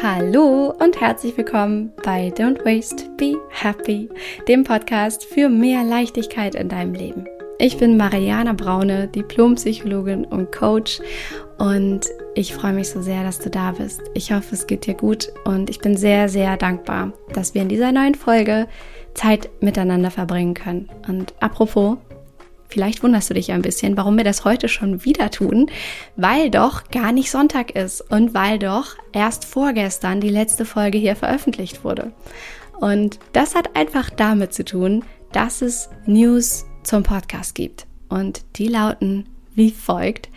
Hallo und herzlich willkommen bei Don't Waste, Be Happy, dem Podcast für mehr Leichtigkeit in deinem Leben. Ich bin Mariana Braune, Diplompsychologin und Coach und ich freue mich so sehr, dass du da bist. Ich hoffe, es geht dir gut und ich bin sehr, sehr dankbar, dass wir in dieser neuen Folge Zeit miteinander verbringen können. Und apropos, Vielleicht wunderst du dich ein bisschen, warum wir das heute schon wieder tun, weil doch gar nicht Sonntag ist und weil doch erst vorgestern die letzte Folge hier veröffentlicht wurde. Und das hat einfach damit zu tun, dass es News zum Podcast gibt. Und die lauten wie folgt.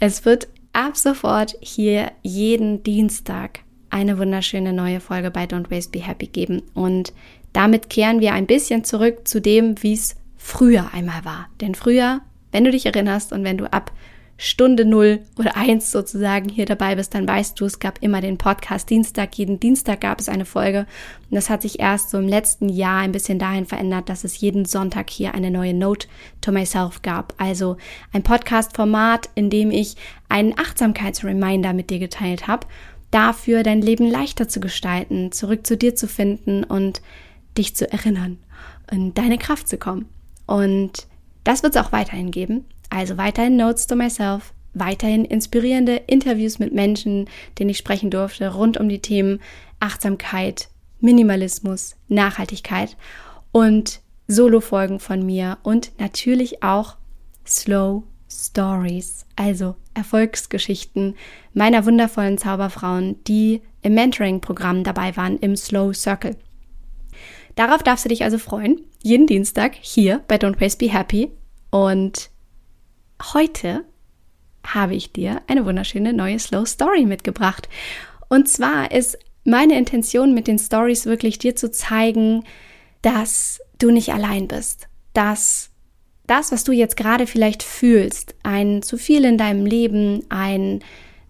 Es wird ab sofort hier jeden Dienstag eine wunderschöne neue Folge bei Don't Waste Be Happy geben. Und damit kehren wir ein bisschen zurück zu dem, wie es früher einmal war. Denn früher, wenn du dich erinnerst und wenn du ab Stunde null oder eins sozusagen hier dabei bist, dann weißt du, es gab immer den Podcast Dienstag. Jeden Dienstag gab es eine Folge. Und das hat sich erst so im letzten Jahr ein bisschen dahin verändert, dass es jeden Sonntag hier eine neue Note to myself gab. Also ein Podcast-Format, in dem ich einen Achtsamkeitsreminder mit dir geteilt habe, dafür dein Leben leichter zu gestalten, zurück zu dir zu finden und dich zu erinnern, in deine Kraft zu kommen. Und das wird es auch weiterhin geben. Also weiterhin Notes to Myself, weiterhin inspirierende Interviews mit Menschen, denen ich sprechen durfte, rund um die Themen Achtsamkeit, Minimalismus, Nachhaltigkeit und Solo-Folgen von mir und natürlich auch Slow Stories, also Erfolgsgeschichten meiner wundervollen Zauberfrauen, die im Mentoring-Programm dabei waren im Slow Circle. Darauf darfst du dich also freuen. Jeden Dienstag hier bei Don't Waste Be Happy. Und heute habe ich dir eine wunderschöne neue Slow Story mitgebracht. Und zwar ist meine Intention mit den Stories wirklich dir zu zeigen, dass du nicht allein bist, dass das, was du jetzt gerade vielleicht fühlst, ein zu viel in deinem Leben, ein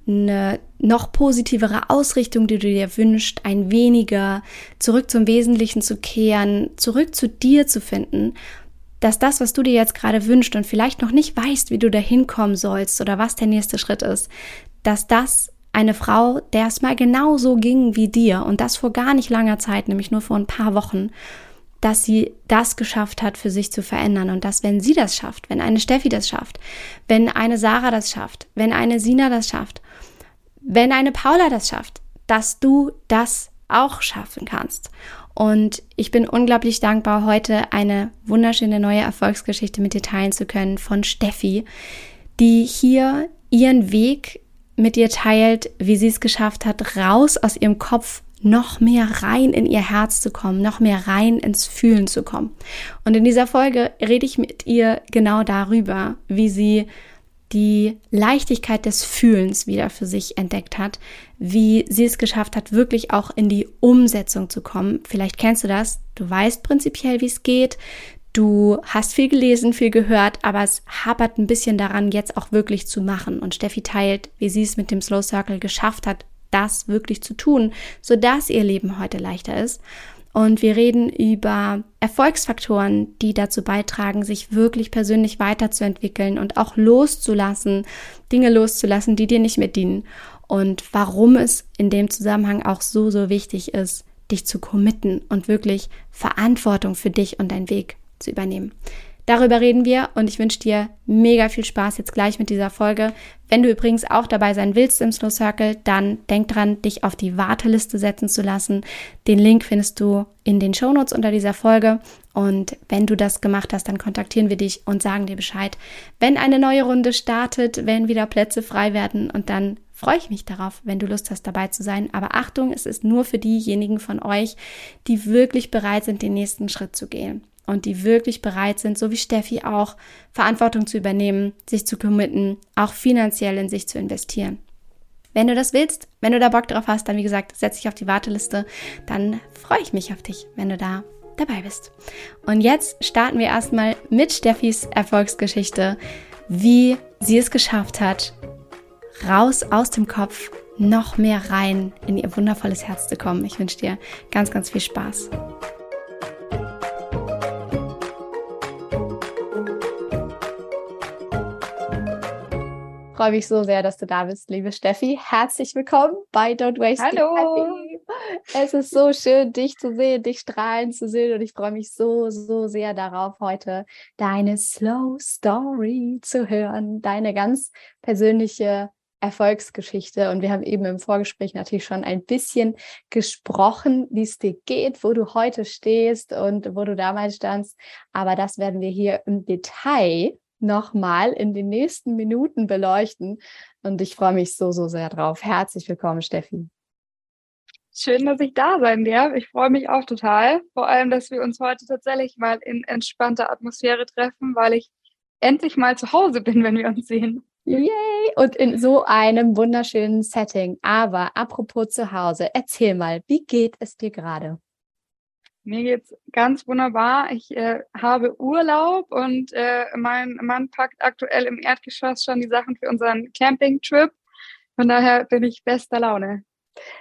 eine noch positivere Ausrichtung, die du dir wünschst, ein weniger zurück zum Wesentlichen zu kehren, zurück zu dir zu finden, dass das, was du dir jetzt gerade wünschst und vielleicht noch nicht weißt, wie du da hinkommen sollst oder was der nächste Schritt ist, dass das eine Frau, der es mal genauso ging wie dir und das vor gar nicht langer Zeit, nämlich nur vor ein paar Wochen, dass sie das geschafft hat, für sich zu verändern und dass, wenn sie das schafft, wenn eine Steffi das schafft, wenn eine Sarah das schafft, wenn eine Sina das schafft, wenn eine Paula das schafft, dass du das auch schaffen kannst. Und ich bin unglaublich dankbar, heute eine wunderschöne neue Erfolgsgeschichte mit dir teilen zu können von Steffi, die hier ihren Weg mit dir teilt, wie sie es geschafft hat, raus aus ihrem Kopf noch mehr rein in ihr Herz zu kommen, noch mehr rein ins Fühlen zu kommen. Und in dieser Folge rede ich mit ihr genau darüber, wie sie die Leichtigkeit des Fühlens wieder für sich entdeckt hat, wie sie es geschafft hat, wirklich auch in die Umsetzung zu kommen. Vielleicht kennst du das, du weißt prinzipiell, wie es geht, du hast viel gelesen, viel gehört, aber es hapert ein bisschen daran, jetzt auch wirklich zu machen. Und Steffi teilt, wie sie es mit dem Slow Circle geschafft hat, das wirklich zu tun, sodass ihr Leben heute leichter ist. Und wir reden über Erfolgsfaktoren, die dazu beitragen, sich wirklich persönlich weiterzuentwickeln und auch loszulassen, Dinge loszulassen, die dir nicht mehr dienen. Und warum es in dem Zusammenhang auch so, so wichtig ist, dich zu committen und wirklich Verantwortung für dich und deinen Weg zu übernehmen. Darüber reden wir und ich wünsche dir mega viel Spaß jetzt gleich mit dieser Folge. Wenn du übrigens auch dabei sein willst im Slow Circle, dann denk dran, dich auf die Warteliste setzen zu lassen. Den Link findest du in den Shownotes unter dieser Folge. Und wenn du das gemacht hast, dann kontaktieren wir dich und sagen dir Bescheid, wenn eine neue Runde startet, wenn wieder Plätze frei werden und dann freue ich mich darauf, wenn du Lust hast, dabei zu sein. Aber Achtung, es ist nur für diejenigen von euch, die wirklich bereit sind, den nächsten Schritt zu gehen und die wirklich bereit sind, so wie Steffi auch, Verantwortung zu übernehmen, sich zu committen, auch finanziell in sich zu investieren. Wenn du das willst, wenn du da Bock drauf hast, dann wie gesagt, setz dich auf die Warteliste, dann freue ich mich auf dich, wenn du da dabei bist. Und jetzt starten wir erstmal mit Steffis Erfolgsgeschichte, wie sie es geschafft hat, raus aus dem Kopf, noch mehr rein in ihr wundervolles Herz zu kommen. Ich wünsche dir ganz, ganz viel Spaß. Freue mich so sehr, dass du da bist, liebe Steffi. Herzlich willkommen bei Don't Waste Hallo. Es ist so schön, dich zu sehen, dich strahlen zu sehen und ich freue mich so, so sehr darauf, heute deine Slow Story zu hören, deine ganz persönliche Erfolgsgeschichte. Und wir haben eben im Vorgespräch natürlich schon ein bisschen gesprochen, wie es dir geht, wo du heute stehst und wo du damals standst. Aber das werden wir hier im Detail nochmal in den nächsten Minuten beleuchten. Und ich freue mich so, so sehr drauf. Herzlich willkommen, Steffi. Schön, dass ich da sein darf. Ich freue mich auch total. Vor allem, dass wir uns heute tatsächlich mal in entspannter Atmosphäre treffen, weil ich endlich mal zu Hause bin, wenn wir uns sehen. Yay! Und in so einem wunderschönen Setting. Aber apropos zu Hause, erzähl mal, wie geht es dir gerade? Mir geht's ganz wunderbar. Ich äh, habe Urlaub und äh, mein Mann packt aktuell im Erdgeschoss schon die Sachen für unseren Campingtrip. Von daher bin ich bester Laune.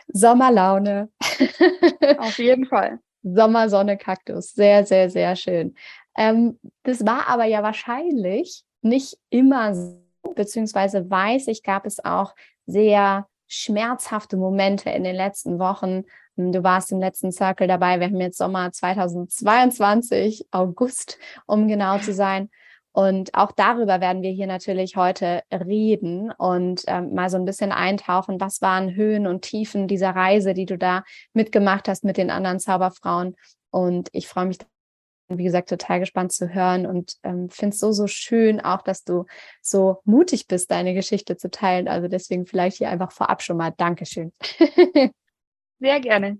Sommerlaune. Auf jeden Fall. Sommersonne, Kaktus. Sehr, sehr, sehr schön. Ähm, das war aber ja wahrscheinlich nicht immer so, beziehungsweise weiß ich, gab es auch sehr schmerzhafte Momente in den letzten Wochen, Du warst im letzten Circle dabei. Wir haben jetzt Sommer 2022, August, um genau zu sein. Und auch darüber werden wir hier natürlich heute reden und ähm, mal so ein bisschen eintauchen. Was waren Höhen und Tiefen dieser Reise, die du da mitgemacht hast mit den anderen Zauberfrauen? Und ich freue mich, wie gesagt, total gespannt zu hören und ähm, finde es so, so schön auch, dass du so mutig bist, deine Geschichte zu teilen. Also deswegen vielleicht hier einfach vorab schon mal Dankeschön. Sehr gerne.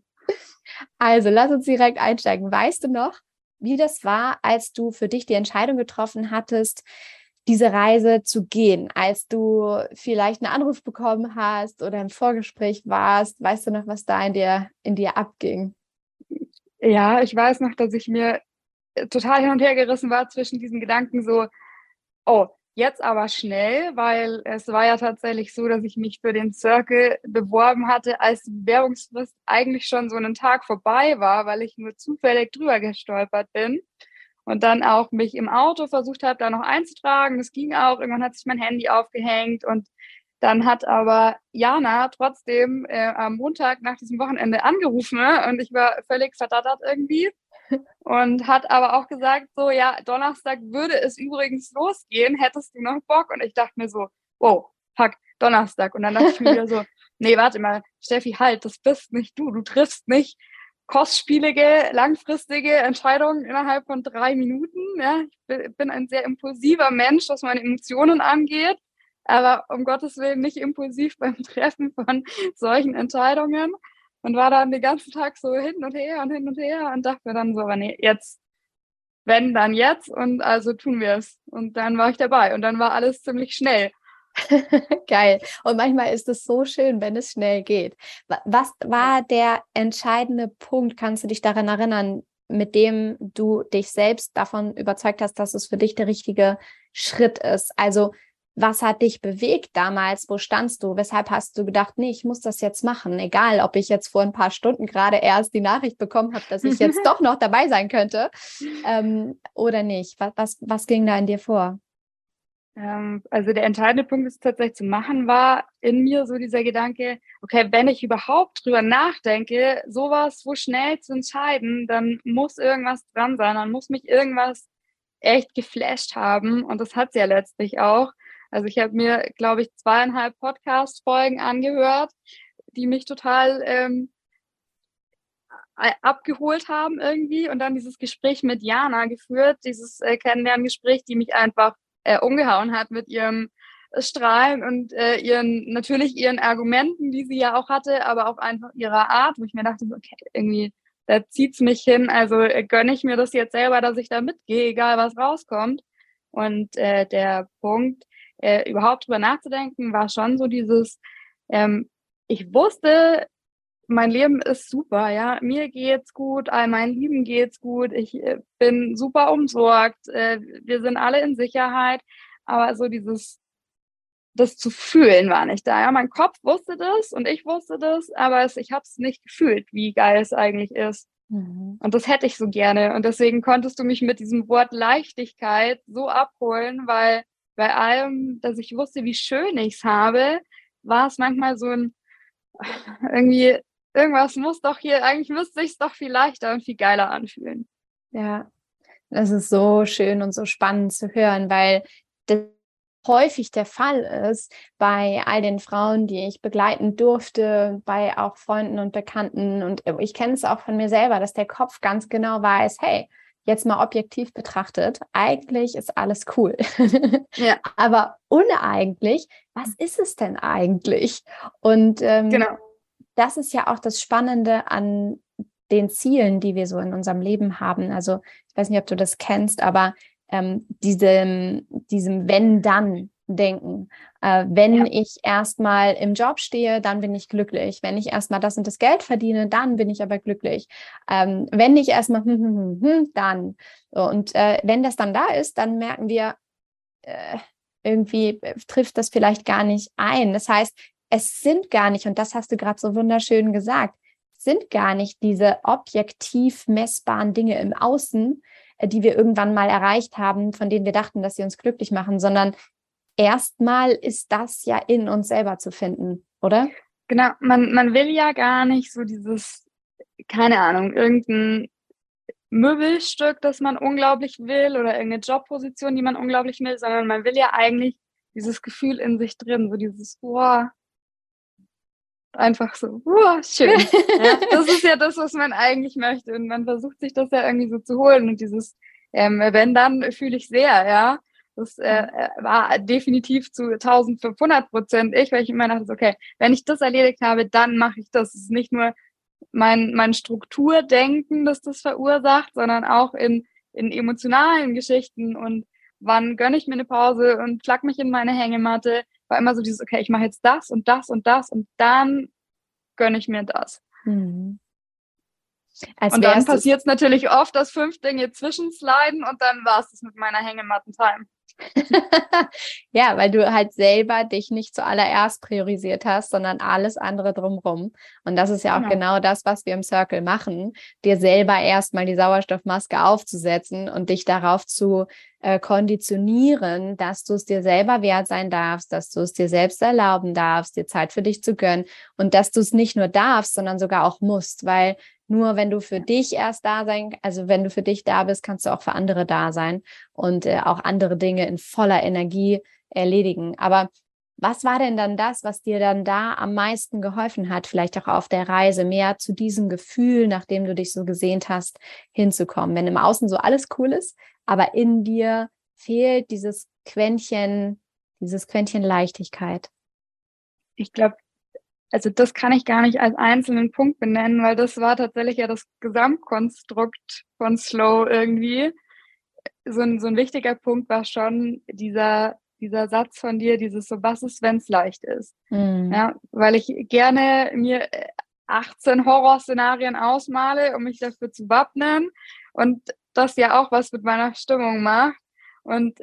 Also, lass uns direkt einsteigen. Weißt du noch, wie das war, als du für dich die Entscheidung getroffen hattest, diese Reise zu gehen, als du vielleicht einen Anruf bekommen hast oder im Vorgespräch warst? Weißt du noch, was da in dir, in dir abging? Ja, ich weiß noch, dass ich mir total hin und her gerissen war zwischen diesen Gedanken so, oh, Jetzt aber schnell, weil es war ja tatsächlich so, dass ich mich für den Circle beworben hatte, als die Bewerbungsfrist eigentlich schon so einen Tag vorbei war, weil ich nur zufällig drüber gestolpert bin und dann auch mich im Auto versucht habe, da noch einzutragen. Das ging auch. Irgendwann hat sich mein Handy aufgehängt und dann hat aber Jana trotzdem äh, am Montag nach diesem Wochenende angerufen ne? und ich war völlig verdattert irgendwie und hat aber auch gesagt, so, ja, Donnerstag würde es übrigens losgehen, hättest du noch Bock? Und ich dachte mir so, wow, fuck, Donnerstag. Und dann dachte ich mir wieder so, nee, warte mal, Steffi, halt, das bist nicht du. Du triffst nicht kostspielige, langfristige Entscheidungen innerhalb von drei Minuten. Ja, ich bin ein sehr impulsiver Mensch, was meine Emotionen angeht. Aber um Gottes Willen nicht impulsiv beim Treffen von solchen Entscheidungen und war dann den ganzen Tag so hin und her und hin und her und dachte mir dann so, nee, jetzt, wenn, dann jetzt und also tun wir es. Und dann war ich dabei und dann war alles ziemlich schnell. Geil. Und manchmal ist es so schön, wenn es schnell geht. Was war der entscheidende Punkt? Kannst du dich daran erinnern, mit dem du dich selbst davon überzeugt hast, dass es für dich der richtige Schritt ist? Also was hat dich bewegt damals? Wo standst du? Weshalb hast du gedacht, nee, ich muss das jetzt machen? Egal, ob ich jetzt vor ein paar Stunden gerade erst die Nachricht bekommen habe, dass ich jetzt doch noch dabei sein könnte ähm, oder nicht. Was, was, was ging da in dir vor? Ähm, also der entscheidende Punkt, ist tatsächlich zu machen war, in mir so dieser Gedanke, okay, wenn ich überhaupt drüber nachdenke, sowas so schnell zu entscheiden, dann muss irgendwas dran sein, dann muss mich irgendwas echt geflasht haben. Und das hat es ja letztlich auch. Also ich habe mir, glaube ich, zweieinhalb Podcast-Folgen angehört, die mich total ähm, abgeholt haben irgendwie und dann dieses Gespräch mit Jana geführt, dieses äh, Kennenlerngespräch, die mich einfach äh, umgehauen hat mit ihrem Strahlen und äh, ihren natürlich ihren Argumenten, die sie ja auch hatte, aber auch einfach ihrer Art, wo ich mir dachte, okay, irgendwie da zieht's mich hin, also äh, gönne ich mir das jetzt selber, dass ich da mitgehe, egal was rauskommt. Und äh, der Punkt, äh, überhaupt drüber nachzudenken, war schon so dieses, ähm, ich wusste, mein Leben ist super, ja, mir geht's gut, all meinen Lieben geht's gut, ich äh, bin super umsorgt, äh, wir sind alle in Sicherheit, aber so dieses, das zu fühlen war nicht da. Ja, mein Kopf wusste das und ich wusste das, aber es, ich habe es nicht gefühlt, wie geil es eigentlich ist. Mhm. Und das hätte ich so gerne. Und deswegen konntest du mich mit diesem Wort Leichtigkeit so abholen, weil bei allem, dass ich wusste, wie schön ich es habe, war es manchmal so ein irgendwie, irgendwas muss doch hier, eigentlich müsste sich doch viel leichter und viel geiler anfühlen. Ja, das ist so schön und so spannend zu hören, weil das häufig der Fall ist bei all den Frauen, die ich begleiten durfte, bei auch Freunden und Bekannten. Und ich kenne es auch von mir selber, dass der Kopf ganz genau weiß, hey, jetzt mal objektiv betrachtet, eigentlich ist alles cool. Ja. Aber uneigentlich, was ist es denn eigentlich? Und ähm, genau. das ist ja auch das Spannende an den Zielen, die wir so in unserem Leben haben. Also ich weiß nicht, ob du das kennst, aber ähm, diesem, diesem Wenn-Dann-Denken. Äh, wenn ja. ich erstmal im Job stehe, dann bin ich glücklich. Wenn ich erstmal das und das Geld verdiene, dann bin ich aber glücklich. Ähm, wenn ich erstmal, hm, hm, hm, hm, dann. Und äh, wenn das dann da ist, dann merken wir, äh, irgendwie äh, trifft das vielleicht gar nicht ein. Das heißt, es sind gar nicht, und das hast du gerade so wunderschön gesagt, sind gar nicht diese objektiv messbaren Dinge im Außen, äh, die wir irgendwann mal erreicht haben, von denen wir dachten, dass sie uns glücklich machen, sondern erstmal ist das ja in uns selber zu finden, oder? Genau, man, man will ja gar nicht so dieses, keine Ahnung, irgendein Möbelstück, das man unglaublich will oder irgendeine Jobposition, die man unglaublich will, sondern man will ja eigentlich dieses Gefühl in sich drin, so dieses, boah, einfach so, wow, schön. ja, das ist ja das, was man eigentlich möchte. Und man versucht sich das ja irgendwie so zu holen. Und dieses, ähm, wenn dann, fühle ich sehr, ja. Das äh, äh war definitiv zu 1500 Prozent ich, weil ich immer dachte, okay, wenn ich das erledigt habe, dann mache ich das. Es ist nicht nur mein, mein Strukturdenken, das das verursacht, sondern auch in, in emotionalen Geschichten und wann gönne ich mir eine Pause und klack mich in meine Hängematte, war immer so dieses, okay, ich mache jetzt das und das und das und dann gönne ich mir das. Mhm. Und dann passiert es natürlich oft, dass fünf Dinge zwischensliden und dann war es das mit meiner Hängematten-Time. ja, weil du halt selber dich nicht zuallererst priorisiert hast, sondern alles andere drumrum. Und das ist ja auch genau. genau das, was wir im Circle machen, dir selber erstmal die Sauerstoffmaske aufzusetzen und dich darauf zu äh, konditionieren, dass du es dir selber wert sein darfst, dass du es dir selbst erlauben darfst, dir Zeit für dich zu gönnen und dass du es nicht nur darfst, sondern sogar auch musst, weil nur wenn du für dich erst da sein, also wenn du für dich da bist, kannst du auch für andere da sein und äh, auch andere Dinge in voller Energie erledigen. Aber was war denn dann das, was dir dann da am meisten geholfen hat, vielleicht auch auf der Reise mehr zu diesem Gefühl, nachdem du dich so gesehnt hast, hinzukommen? Wenn im Außen so alles cool ist, aber in dir fehlt dieses Quäntchen, dieses Quäntchen Leichtigkeit. Ich glaube, also das kann ich gar nicht als einzelnen Punkt benennen, weil das war tatsächlich ja das Gesamtkonstrukt von Slow irgendwie. So ein, so ein wichtiger Punkt war schon dieser, dieser Satz von dir, dieses so, was ist, wenn es leicht ist? Mhm. Ja, weil ich gerne mir 18 Horrorszenarien ausmale, um mich dafür zu wappnen und das ja auch was mit meiner Stimmung macht. Und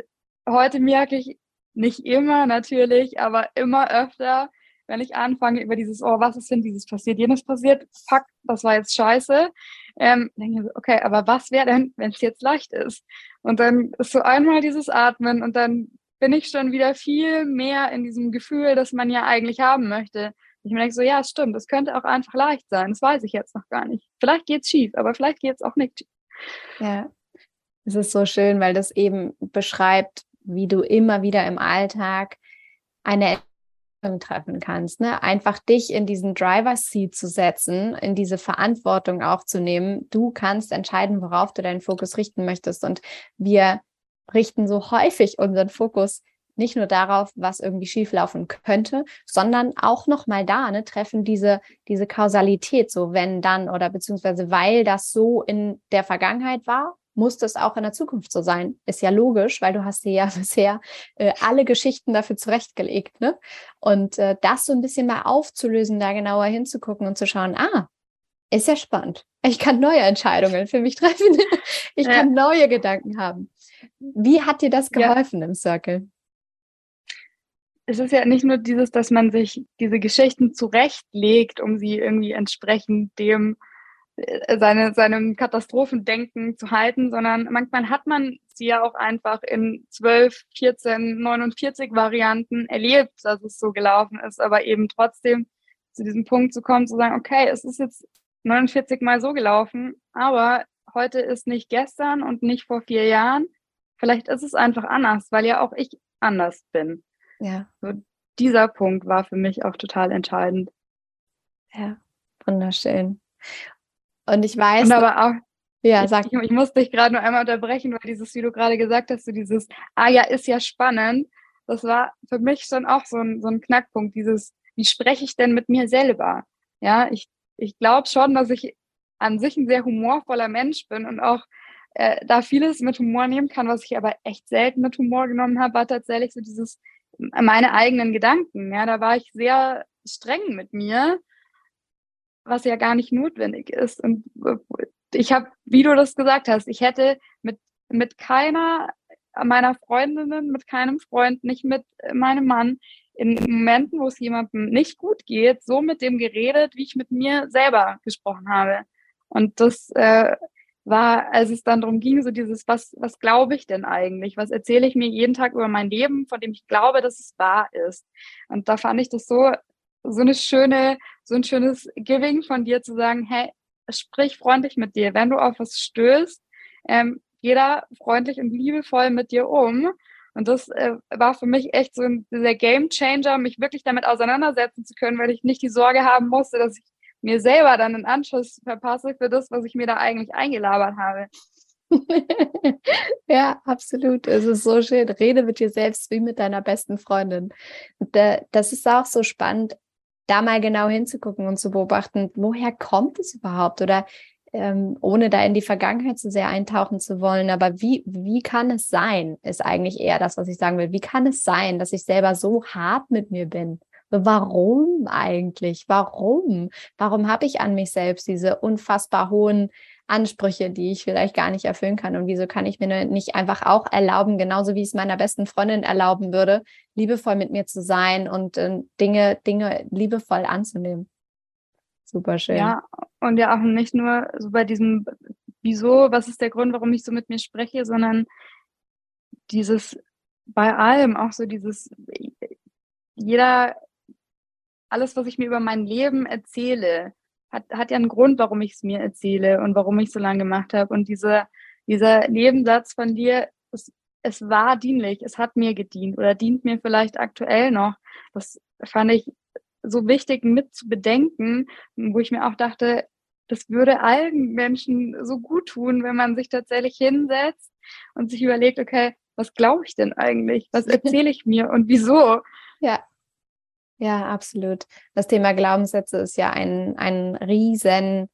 heute merke ich, nicht immer natürlich, aber immer öfter, wenn ich anfange über dieses, oh, was ist denn dieses passiert, jenes passiert, fuck, das war jetzt scheiße, ähm, denke ich so, okay, aber was wäre denn, wenn es jetzt leicht ist? Und dann ist so einmal dieses Atmen und dann bin ich schon wieder viel mehr in diesem Gefühl, das man ja eigentlich haben möchte. Ich mir denke so, ja, es stimmt, es könnte auch einfach leicht sein, das weiß ich jetzt noch gar nicht. Vielleicht geht's schief, aber vielleicht geht's auch nicht schief. Ja, es ist so schön, weil das eben beschreibt, wie du immer wieder im Alltag eine treffen kannst, ne? Einfach dich in diesen Driver Seat zu setzen, in diese Verantwortung aufzunehmen. Du kannst entscheiden, worauf du deinen Fokus richten möchtest. Und wir richten so häufig unseren Fokus nicht nur darauf, was irgendwie schieflaufen könnte, sondern auch noch mal da, ne, treffen diese, diese Kausalität, so wenn dann oder beziehungsweise weil das so in der Vergangenheit war, muss das auch in der Zukunft so sein. Ist ja logisch, weil du hast dir ja bisher äh, alle Geschichten dafür zurechtgelegt. Ne? Und äh, das so ein bisschen mal aufzulösen, da genauer hinzugucken und zu schauen, ah, ist ja spannend. Ich kann neue Entscheidungen für mich treffen. Ich ja. kann neue Gedanken haben. Wie hat dir das geholfen ja. im Circle? Es ist ja nicht nur dieses, dass man sich diese Geschichten zurechtlegt, um sie irgendwie entsprechend dem seine, seinem Katastrophendenken zu halten, sondern manchmal hat man sie ja auch einfach in 12, 14, 49 Varianten erlebt, dass es so gelaufen ist, aber eben trotzdem zu diesem Punkt zu kommen, zu sagen, okay, es ist jetzt 49 Mal so gelaufen, aber heute ist nicht gestern und nicht vor vier Jahren. Vielleicht ist es einfach anders, weil ja auch ich anders bin. Ja. So, dieser Punkt war für mich auch total entscheidend. Ja, wunderschön. Und ich weiß. Und aber auch, ja, sag. Ich, ich muss dich gerade nur einmal unterbrechen, weil dieses, wie du gerade gesagt hast, so dieses, ah ja, ist ja spannend. Das war für mich schon auch so ein, so ein Knackpunkt, dieses, wie spreche ich denn mit mir selber? Ja, ich, ich glaube schon, dass ich an sich ein sehr humorvoller Mensch bin und auch äh, da vieles mit Humor nehmen kann, was ich aber echt selten mit Humor genommen habe, war tatsächlich so dieses, meine eigenen Gedanken. Ja, da war ich sehr streng mit mir was ja gar nicht notwendig ist. Und äh, ich habe, wie du das gesagt hast, ich hätte mit, mit keiner meiner Freundinnen, mit keinem Freund, nicht mit meinem Mann in Momenten, wo es jemandem nicht gut geht, so mit dem geredet, wie ich mit mir selber gesprochen habe. Und das äh, war, als es dann darum ging, so dieses, was, was glaube ich denn eigentlich? Was erzähle ich mir jeden Tag über mein Leben, von dem ich glaube, dass es wahr ist? Und da fand ich das so so eine schöne, so ein schönes Giving von dir zu sagen, hey, sprich freundlich mit dir. Wenn du auf was stößt, ähm, geh freundlich und liebevoll mit dir um. Und das äh, war für mich echt so ein, dieser Game Changer, mich wirklich damit auseinandersetzen zu können, weil ich nicht die Sorge haben musste, dass ich mir selber dann einen Anschluss verpasse für das, was ich mir da eigentlich eingelabert habe. ja, absolut. Es ist so schön. Rede mit dir selbst wie mit deiner besten Freundin. das ist auch so spannend da mal genau hinzugucken und zu beobachten, woher kommt es überhaupt? Oder ähm, ohne da in die Vergangenheit zu sehr eintauchen zu wollen, aber wie, wie kann es sein, ist eigentlich eher das, was ich sagen will. Wie kann es sein, dass ich selber so hart mit mir bin? Warum eigentlich? Warum? Warum habe ich an mich selbst diese unfassbar hohen Ansprüche, die ich vielleicht gar nicht erfüllen kann. Und wieso kann ich mir nicht einfach auch erlauben, genauso wie ich es meiner besten Freundin erlauben würde, liebevoll mit mir zu sein und äh, Dinge, Dinge liebevoll anzunehmen. Super schön. Ja, und ja auch nicht nur so bei diesem, wieso, was ist der Grund, warum ich so mit mir spreche, sondern dieses bei allem auch so dieses, jeder, alles, was ich mir über mein Leben erzähle, hat, hat ja einen Grund, warum ich es mir erzähle und warum ich so lange gemacht habe. Und dieser, dieser Nebensatz von dir, es, es war dienlich, es hat mir gedient oder dient mir vielleicht aktuell noch. Das fand ich so wichtig mit zu bedenken, wo ich mir auch dachte, das würde allen Menschen so gut tun, wenn man sich tatsächlich hinsetzt und sich überlegt, okay, was glaube ich denn eigentlich? Was erzähle ich mir und wieso? Ja. Ja, absolut. Das Thema Glaubenssätze ist ja ein, ein riesen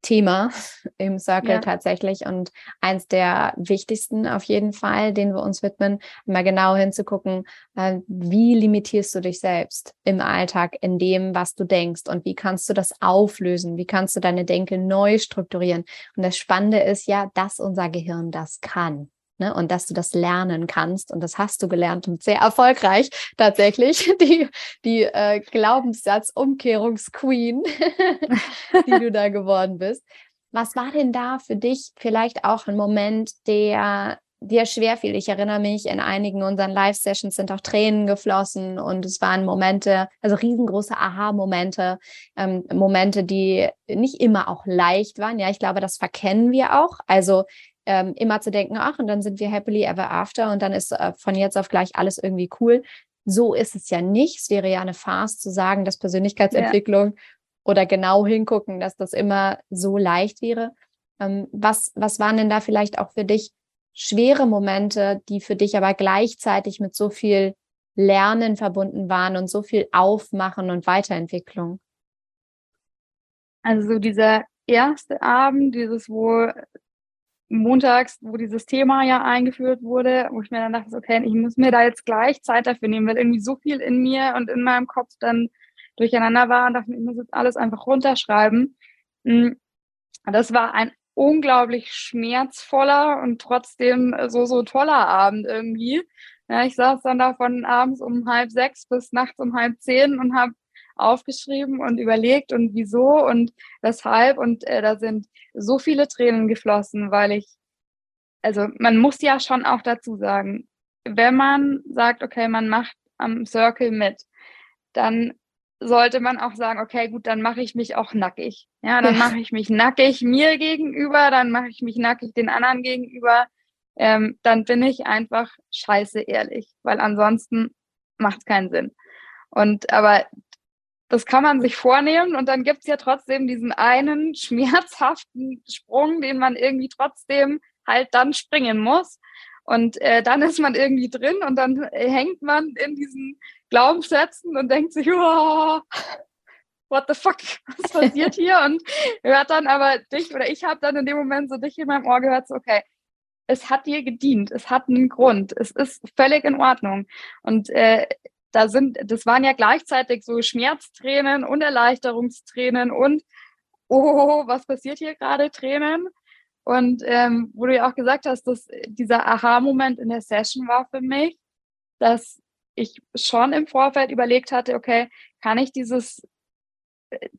Thema im Circle ja. tatsächlich und eins der wichtigsten auf jeden Fall, den wir uns widmen, mal genau hinzugucken, äh, wie limitierst du dich selbst im Alltag in dem, was du denkst und wie kannst du das auflösen, wie kannst du deine Denke neu strukturieren. Und das Spannende ist ja, dass unser Gehirn das kann. Ne, und dass du das lernen kannst. Und das hast du gelernt und sehr erfolgreich tatsächlich, die, die äh, Glaubenssatz-Umkehrungsqueen, die du da geworden bist. Was war denn da für dich vielleicht auch ein Moment, der dir schwer fiel? Ich erinnere mich, in einigen unseren Live-Sessions sind auch Tränen geflossen und es waren Momente, also riesengroße Aha-Momente, ähm, Momente, die nicht immer auch leicht waren. Ja, ich glaube, das verkennen wir auch. Also ähm, immer zu denken, ach, und dann sind wir happily ever after und dann ist äh, von jetzt auf gleich alles irgendwie cool. So ist es ja nicht. Es wäre ja eine Farce zu sagen, dass Persönlichkeitsentwicklung ja. oder genau hingucken, dass das immer so leicht wäre. Ähm, was, was waren denn da vielleicht auch für dich schwere Momente, die für dich aber gleichzeitig mit so viel Lernen verbunden waren und so viel Aufmachen und Weiterentwicklung? Also dieser erste Abend, dieses, wo montags, wo dieses Thema ja eingeführt wurde, wo ich mir dann dachte, okay, ich muss mir da jetzt gleich Zeit dafür nehmen, weil irgendwie so viel in mir und in meinem Kopf dann durcheinander war und dachte, ich muss jetzt alles einfach runterschreiben. Mm, das war ein unglaublich schmerzvoller und trotzdem so, so toller Abend irgendwie. Ja, ich saß dann da von abends um halb sechs bis nachts um halb zehn und habe aufgeschrieben und überlegt und wieso und weshalb und äh, da sind so viele Tränen geflossen, weil ich, also man muss ja schon auch dazu sagen, wenn man sagt, okay, man macht am Circle mit, dann sollte man auch sagen, okay, gut, dann mache ich mich auch nackig. Ja, dann mache ich mich nackig mir gegenüber, dann mache ich mich nackig den anderen gegenüber. Ähm, dann bin ich einfach scheiße ehrlich, weil ansonsten macht es keinen Sinn. Und aber das kann man sich vornehmen und dann gibt's ja trotzdem diesen einen schmerzhaften Sprung, den man irgendwie trotzdem halt dann springen muss. Und äh, dann ist man irgendwie drin und dann hängt man in diesen Glaubenssätzen und denkt sich, oh, what the fuck, was passiert hier? Und hört dann aber dich oder ich habe dann in dem Moment so dich in meinem Ohr gehört, so, okay, es hat dir gedient, es hat einen Grund, es ist völlig in Ordnung. Und äh, da sind, das waren ja gleichzeitig so Schmerztränen und Erleichterungstränen und oh, was passiert hier gerade, Tränen. Und ähm, wo du ja auch gesagt hast, dass dieser Aha-Moment in der Session war für mich, dass ich schon im Vorfeld überlegt hatte, okay, kann ich dieses,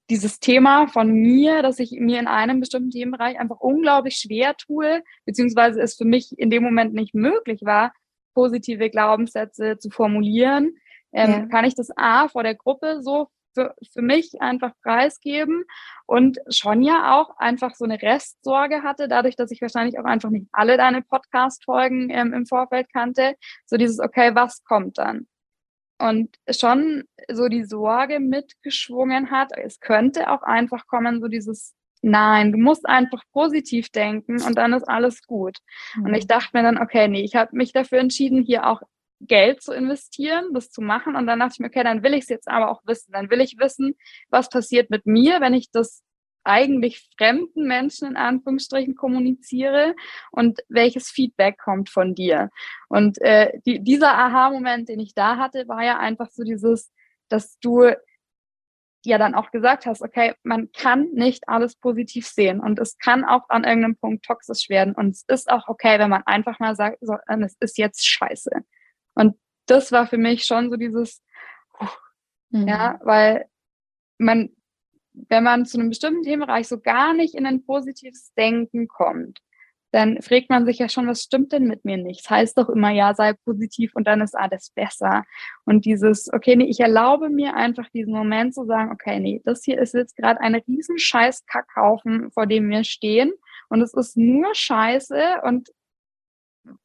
dieses Thema von mir, dass ich mir in einem bestimmten Themenbereich einfach unglaublich schwer tue, beziehungsweise es für mich in dem Moment nicht möglich war, positive Glaubenssätze zu formulieren, ähm, ja. kann ich das A vor der Gruppe so für, für mich einfach preisgeben und schon ja auch einfach so eine Restsorge hatte, dadurch, dass ich wahrscheinlich auch einfach nicht alle deine Podcast-Folgen ähm, im Vorfeld kannte, so dieses, okay, was kommt dann? Und schon so die Sorge mitgeschwungen hat, es könnte auch einfach kommen, so dieses, nein, du musst einfach positiv denken und dann ist alles gut. Mhm. Und ich dachte mir dann, okay, nee, ich habe mich dafür entschieden, hier auch Geld zu investieren, das zu machen. Und dann dachte ich mir, okay, dann will ich es jetzt aber auch wissen. Dann will ich wissen, was passiert mit mir, wenn ich das eigentlich fremden Menschen in Anführungsstrichen kommuniziere und welches Feedback kommt von dir. Und äh, die, dieser Aha-Moment, den ich da hatte, war ja einfach so dieses, dass du ja dann auch gesagt hast, okay, man kann nicht alles positiv sehen und es kann auch an irgendeinem Punkt toxisch werden und es ist auch okay, wenn man einfach mal sagt, so, es ist jetzt scheiße. Und das war für mich schon so dieses, mhm. ja, weil man, wenn man zu einem bestimmten Themenbereich so gar nicht in ein positives Denken kommt, dann fragt man sich ja schon, was stimmt denn mit mir nicht? Das heißt doch immer, ja, sei positiv und dann ist alles besser. Und dieses, okay, nee, ich erlaube mir einfach diesen Moment zu sagen, okay, nee, das hier ist jetzt gerade ein riesen scheiß Kackhaufen, vor dem wir stehen. Und es ist nur Scheiße und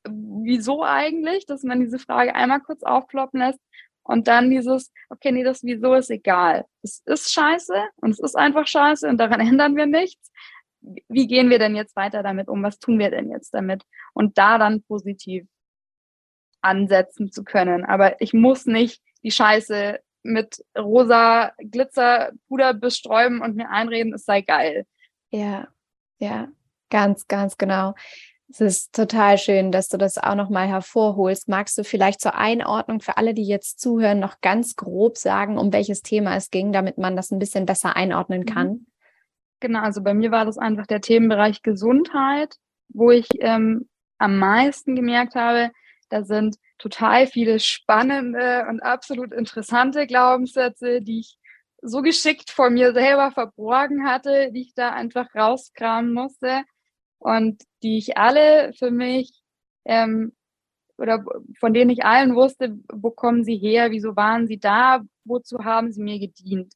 wieso eigentlich, dass man diese Frage einmal kurz aufploppen lässt und dann dieses, okay, nee, das Wieso ist egal. Es ist scheiße und es ist einfach scheiße und daran ändern wir nichts. Wie gehen wir denn jetzt weiter damit um? Was tun wir denn jetzt damit? Und da dann positiv ansetzen zu können. Aber ich muss nicht die Scheiße mit rosa Glitzerpuder besträuben und mir einreden, es sei geil. Ja, ja, ganz, ganz genau. Es ist total schön, dass du das auch nochmal hervorholst. Magst du vielleicht zur Einordnung für alle, die jetzt zuhören, noch ganz grob sagen, um welches Thema es ging, damit man das ein bisschen besser einordnen mhm. kann? Genau, also bei mir war das einfach der Themenbereich Gesundheit, wo ich ähm, am meisten gemerkt habe, da sind total viele spannende und absolut interessante Glaubenssätze, die ich so geschickt vor mir selber verborgen hatte, die ich da einfach rauskramen musste und die ich alle für mich ähm, oder von denen ich allen wusste, wo kommen sie her, wieso waren sie da, wozu haben sie mir gedient.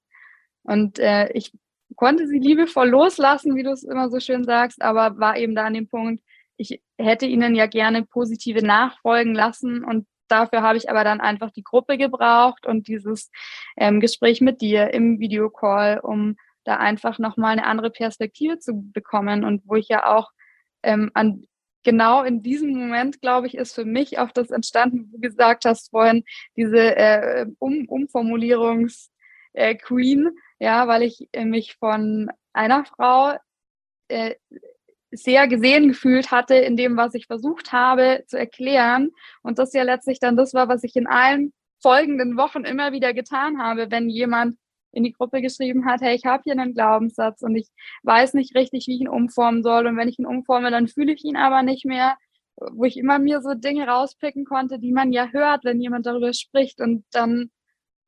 Und äh, ich konnte sie liebevoll loslassen, wie du es immer so schön sagst, aber war eben da an dem Punkt, ich hätte ihnen ja gerne positive nachfolgen lassen und dafür habe ich aber dann einfach die Gruppe gebraucht und dieses ähm, Gespräch mit dir im Videocall, um da einfach nochmal eine andere Perspektive zu bekommen und wo ich ja auch ähm, an genau in diesem Moment, glaube ich, ist für mich auch das entstanden, wo du gesagt hast vorhin, diese äh, um Umformulierungs äh, ja, weil ich äh, mich von einer Frau äh, sehr gesehen gefühlt hatte in dem, was ich versucht habe zu erklären. Und das ja letztlich dann das war, was ich in allen folgenden Wochen immer wieder getan habe, wenn jemand in die Gruppe geschrieben hat, hey, ich habe hier einen Glaubenssatz und ich weiß nicht richtig, wie ich ihn umformen soll. Und wenn ich ihn umforme, dann fühle ich ihn aber nicht mehr, wo ich immer mir so Dinge rauspicken konnte, die man ja hört, wenn jemand darüber spricht. Und dann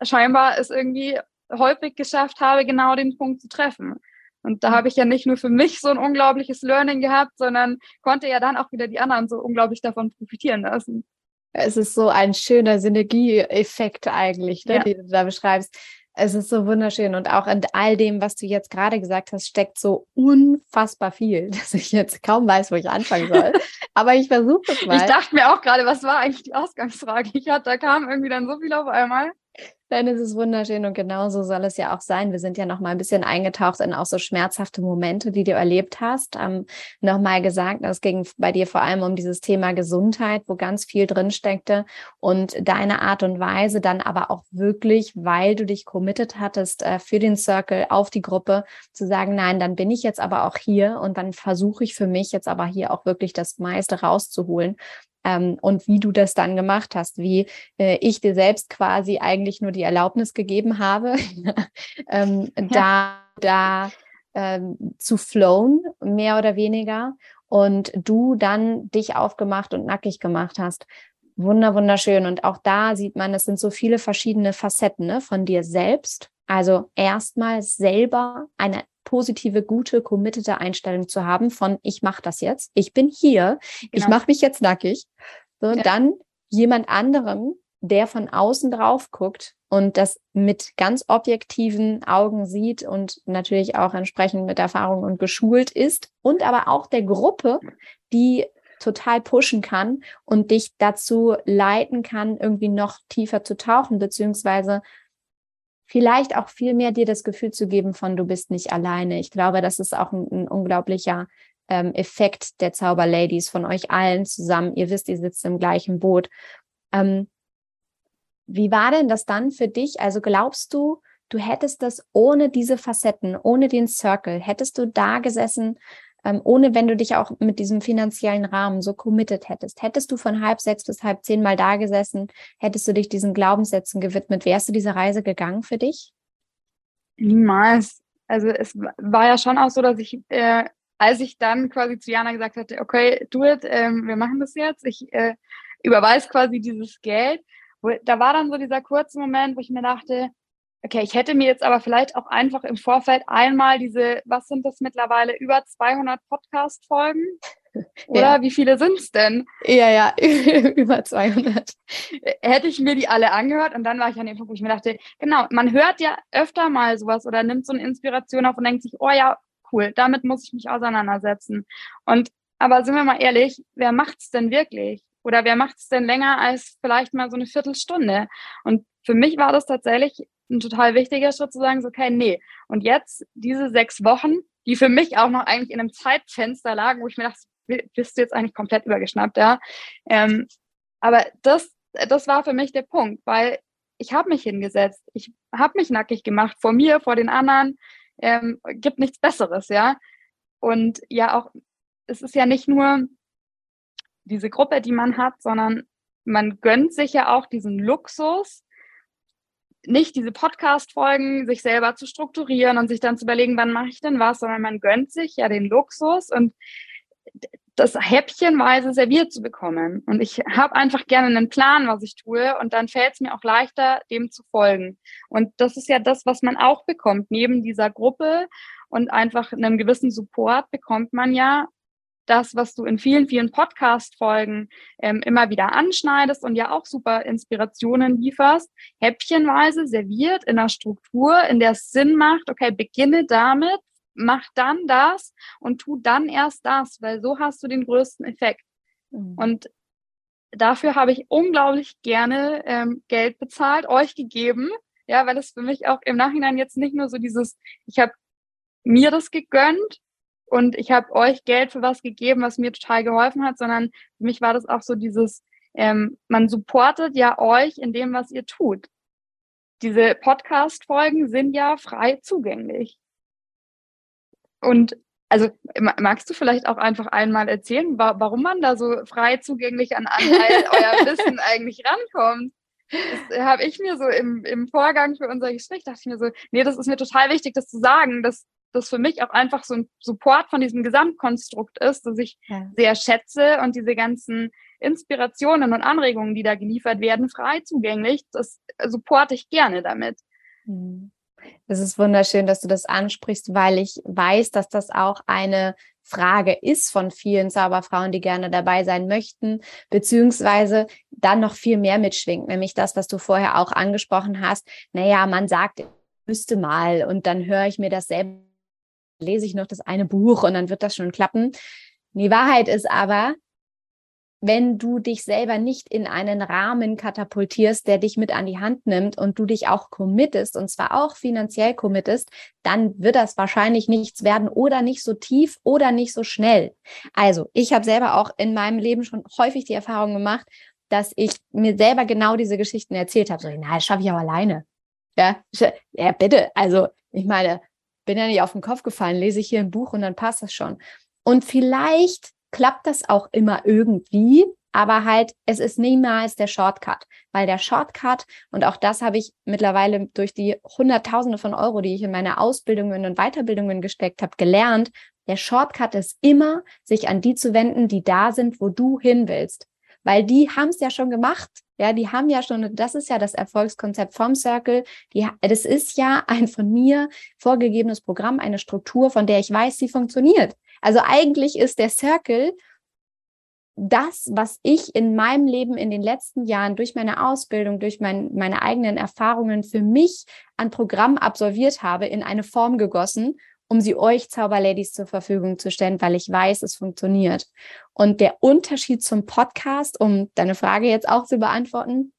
scheinbar ist irgendwie häufig geschafft habe, genau den Punkt zu treffen. Und da habe ich ja nicht nur für mich so ein unglaubliches Learning gehabt, sondern konnte ja dann auch wieder die anderen so unglaublich davon profitieren lassen. Es ist so ein schöner Synergieeffekt eigentlich, ne, ja. den du da beschreibst. Es ist so wunderschön und auch in all dem, was du jetzt gerade gesagt hast, steckt so unfassbar viel, dass ich jetzt kaum weiß, wo ich anfangen soll. Aber ich versuche es mal. Ich dachte mir auch gerade, was war eigentlich die Ausgangsfrage? Ich hatte, da kam irgendwie dann so viel auf einmal. Es ist wunderschön und genauso soll es ja auch sein. Wir sind ja noch mal ein bisschen eingetaucht in auch so schmerzhafte Momente, die du erlebt hast. Ähm, noch mal gesagt, es ging bei dir vor allem um dieses Thema Gesundheit, wo ganz viel drin steckte und deine Art und Weise dann aber auch wirklich, weil du dich committed hattest äh, für den Circle auf die Gruppe, zu sagen, nein, dann bin ich jetzt aber auch hier und dann versuche ich für mich jetzt aber hier auch wirklich das meiste rauszuholen ähm, und wie du das dann gemacht hast, wie äh, ich dir selbst quasi eigentlich nur die Erlaubnis gegeben habe, ähm, ja. da, da ähm, zu flown, mehr oder weniger, und du dann dich aufgemacht und nackig gemacht hast. Wunder, wunderschön. Und auch da sieht man, es sind so viele verschiedene Facetten ne, von dir selbst. Also erstmal selber eine positive, gute, committete Einstellung zu haben von ich mache das jetzt, ich bin hier, genau. ich mache mich jetzt nackig. So, ja. Dann jemand anderem, der von außen drauf guckt und das mit ganz objektiven Augen sieht und natürlich auch entsprechend mit Erfahrung und geschult ist und aber auch der Gruppe, die total pushen kann und dich dazu leiten kann, irgendwie noch tiefer zu tauchen, beziehungsweise vielleicht auch viel mehr dir das Gefühl zu geben von, du bist nicht alleine. Ich glaube, das ist auch ein, ein unglaublicher ähm, Effekt der Zauberladies von euch allen zusammen. Ihr wisst, ihr sitzt im gleichen Boot. Ähm, wie war denn das dann für dich? Also glaubst du, du hättest das ohne diese Facetten, ohne den Circle, hättest du da gesessen ähm, ohne wenn du dich auch mit diesem finanziellen Rahmen so committed hättest. Hättest du von halb sechs bis halb zehn mal da gesessen, hättest du dich diesen Glaubenssätzen gewidmet, wärst du diese Reise gegangen für dich? Niemals. Also es war ja schon auch so, dass ich, äh, als ich dann quasi zu Jana gesagt hatte, okay, do it, ähm, wir machen das jetzt, ich äh, überweise quasi dieses Geld, da war dann so dieser kurze Moment, wo ich mir dachte, Okay, ich hätte mir jetzt aber vielleicht auch einfach im Vorfeld einmal diese, was sind das mittlerweile, über 200 Podcast-Folgen? Oder ja. wie viele sind es denn? Ja, ja, über 200. Hätte ich mir die alle angehört und dann war ich an dem Punkt, wo ich mir dachte, genau, man hört ja öfter mal sowas oder nimmt so eine Inspiration auf und denkt sich, oh ja, cool, damit muss ich mich auseinandersetzen. Und aber sind wir mal ehrlich, wer macht's denn wirklich? Oder wer macht's denn länger als vielleicht mal so eine Viertelstunde? Und für mich war das tatsächlich ein total wichtiger Schritt zu sagen, so, okay, nee. Und jetzt diese sechs Wochen, die für mich auch noch eigentlich in einem Zeitfenster lagen, wo ich mir dachte, bist du jetzt eigentlich komplett übergeschnappt, ja. Ähm, aber das, das war für mich der Punkt, weil ich habe mich hingesetzt, ich habe mich nackig gemacht vor mir, vor den anderen, ähm, gibt nichts Besseres, ja. Und ja, auch, es ist ja nicht nur diese Gruppe, die man hat, sondern man gönnt sich ja auch diesen Luxus, nicht diese Podcast-Folgen sich selber zu strukturieren und sich dann zu überlegen, wann mache ich denn was, sondern man gönnt sich ja den Luxus und das häppchenweise serviert zu bekommen. Und ich habe einfach gerne einen Plan, was ich tue, und dann fällt es mir auch leichter, dem zu folgen. Und das ist ja das, was man auch bekommt. Neben dieser Gruppe und einfach einem gewissen Support bekommt man ja das, was du in vielen, vielen Podcast-Folgen ähm, immer wieder anschneidest und ja auch super Inspirationen lieferst, häppchenweise serviert in einer Struktur, in der es Sinn macht, okay, beginne damit, mach dann das und tu dann erst das, weil so hast du den größten Effekt. Mhm. Und dafür habe ich unglaublich gerne ähm, Geld bezahlt, euch gegeben, ja, weil es für mich auch im Nachhinein jetzt nicht nur so dieses, ich habe mir das gegönnt, und ich habe euch Geld für was gegeben, was mir total geholfen hat, sondern für mich war das auch so dieses, ähm, man supportet ja euch in dem, was ihr tut. Diese Podcast-Folgen sind ja frei zugänglich. Und also magst du vielleicht auch einfach einmal erzählen, wa warum man da so frei zugänglich an Anteil euer Wissen eigentlich rankommt? Das habe ich mir so im, im Vorgang für unser Gespräch, dachte ich mir so, nee, das ist mir total wichtig, das zu sagen, dass das für mich auch einfach so ein Support von diesem Gesamtkonstrukt ist, das ich ja. sehr schätze und diese ganzen Inspirationen und Anregungen, die da geliefert werden, frei zugänglich, das supporte ich gerne damit. Mhm. Es ist wunderschön, dass du das ansprichst, weil ich weiß, dass das auch eine Frage ist von vielen Zauberfrauen, die gerne dabei sein möchten, beziehungsweise dann noch viel mehr mitschwingt, nämlich das, was du vorher auch angesprochen hast. Naja, man sagt, müsste mal und dann höre ich mir das selber, lese ich noch das eine Buch und dann wird das schon klappen. Die Wahrheit ist aber, wenn du dich selber nicht in einen Rahmen katapultierst, der dich mit an die Hand nimmt und du dich auch committest und zwar auch finanziell committest, dann wird das wahrscheinlich nichts werden oder nicht so tief oder nicht so schnell. Also, ich habe selber auch in meinem Leben schon häufig die Erfahrung gemacht, dass ich mir selber genau diese Geschichten erzählt habe. So, na, das schaffe ich auch alleine. Ja, ja, bitte. Also, ich meine, bin ja nicht auf den Kopf gefallen, lese ich hier ein Buch und dann passt das schon. Und vielleicht klappt das auch immer irgendwie, aber halt, es ist niemals der Shortcut, weil der Shortcut, und auch das habe ich mittlerweile durch die Hunderttausende von Euro, die ich in meine Ausbildungen und Weiterbildungen gesteckt habe, gelernt, der Shortcut ist immer, sich an die zu wenden, die da sind, wo du hin willst. Weil die haben es ja schon gemacht. Ja, die haben ja schon, das ist ja das Erfolgskonzept vom Circle. Die, das ist ja ein von mir vorgegebenes Programm, eine Struktur, von der ich weiß, sie funktioniert. Also eigentlich ist der Circle das, was ich in meinem Leben in den letzten Jahren durch meine Ausbildung, durch mein, meine eigenen Erfahrungen für mich an Programm absolviert habe, in eine Form gegossen, um sie euch Zauberladies zur Verfügung zu stellen, weil ich weiß, es funktioniert. Und der Unterschied zum Podcast, um deine Frage jetzt auch zu beantworten,